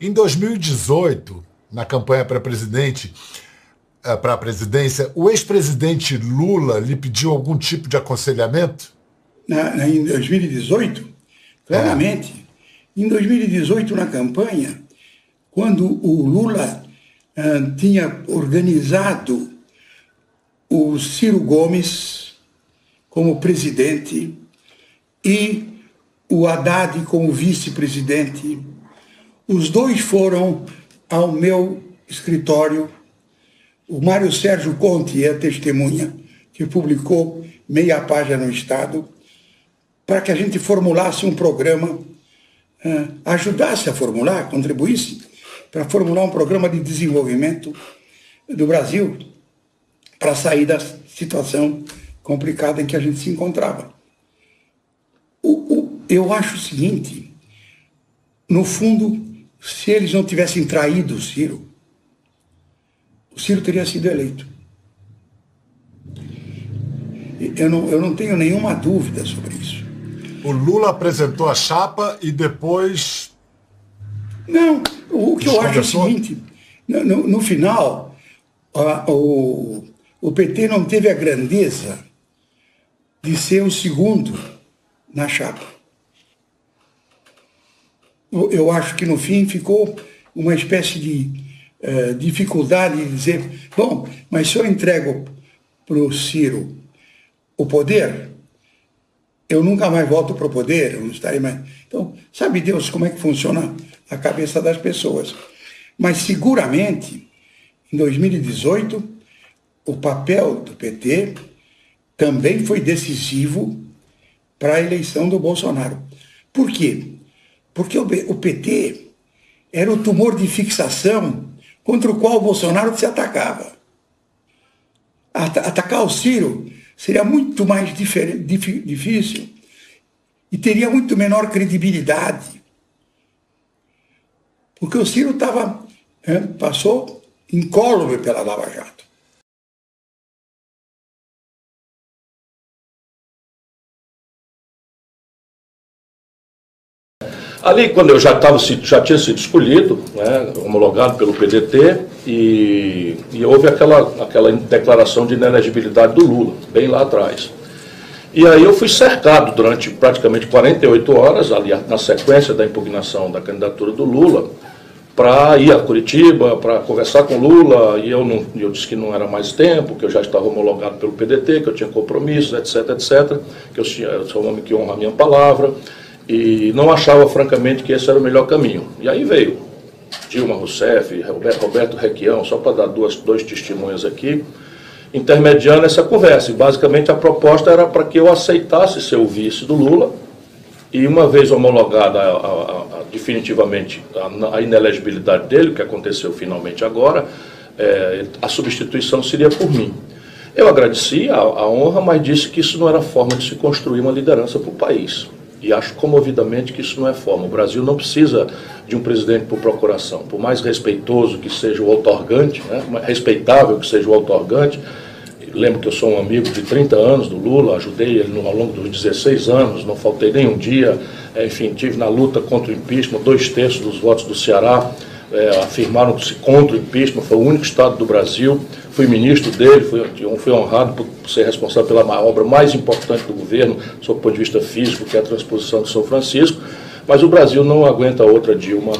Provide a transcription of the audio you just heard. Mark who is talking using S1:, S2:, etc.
S1: Em 2018, na campanha para presidente, eh, para a presidência, o ex-presidente Lula lhe pediu algum tipo de aconselhamento?
S2: Na, em 2018, claramente. É. Em 2018, na campanha, quando o Lula uh, tinha organizado o Ciro Gomes como presidente e o Haddad como vice-presidente, os dois foram ao meu escritório. O Mário Sérgio Conte é testemunha que publicou meia página no Estado para que a gente formulasse um programa, uh, ajudasse a formular, contribuísse para formular um programa de desenvolvimento do Brasil para sair da situação complicada em que a gente se encontrava. O, o, eu acho o seguinte, no fundo, se eles não tivessem traído o Ciro, o Ciro teria sido eleito. Eu não, eu não tenho nenhuma dúvida sobre isso.
S1: O Lula apresentou a chapa e depois.
S2: Não, o que eu acho é o seguinte: no, no final, a, o, o PT não teve a grandeza de ser o segundo na chapa. Eu acho que no fim ficou uma espécie de uh, dificuldade de dizer: bom, mas se eu entrego para o Ciro o poder, eu nunca mais volto para o poder, eu não estarei mais. Então, sabe Deus como é que funciona a cabeça das pessoas. Mas seguramente, em 2018, o papel do PT também foi decisivo para a eleição do Bolsonaro. Por quê? Porque o PT era o tumor de fixação contra o qual o Bolsonaro se atacava. Atacar o Ciro seria muito mais difícil e teria muito menor credibilidade. Porque o Ciro estava, é, passou incólume pela Lava Jato.
S3: Ali, quando eu já, tava, já tinha sido escolhido, né, homologado pelo PDT, e, e, houve aquela, aquela declaração de inelegibilidade do Lula, bem lá atrás. E aí eu fui cercado durante praticamente 48 horas, ali na sequência da impugnação da candidatura do Lula, para ir a Curitiba, para conversar com Lula, e eu, não, eu disse que não era mais tempo, que eu já estava homologado pelo PDT, que eu tinha compromissos, etc, etc, que eu, eu sou um homem que honra a minha palavra, e não achava, francamente, que esse era o melhor caminho. E aí veio Dilma Rousseff, Roberto Requião, só para dar duas, dois testemunhos aqui, intermediando essa conversa. E basicamente a proposta era para que eu aceitasse ser o vice do Lula, e uma vez homologada a, a, a, definitivamente a, inelegibilidade dele, que aconteceu finalmente agora, é, a substituição seria por mim. Eu agradeci a, honra, mas disse que isso não era forma de se construir uma liderança para o país. E acho comovidamente que isso não é forma. O Brasil não precisa de um presidente por procuração. Por mais respeitoso que seja o outorgante, né, respeitável que seja o outorgante, lembro que eu sou um amigo de 30 anos do Lula, ajudei ele ao longo dos 16 anos, não faltei nenhum dia, é, enfim, tive na luta contra o impeachment, dois terços dos votos do Ceará é, afirmaram-se contra o impeachment, foi o único estado do Brasil, fui ministro dele, fui, fui honrado por ser responsável pela obra mais importante do governo, sob o ponto de vista físico, que é a transposição de São Francisco, mas o Brasil não aguenta outra Dilma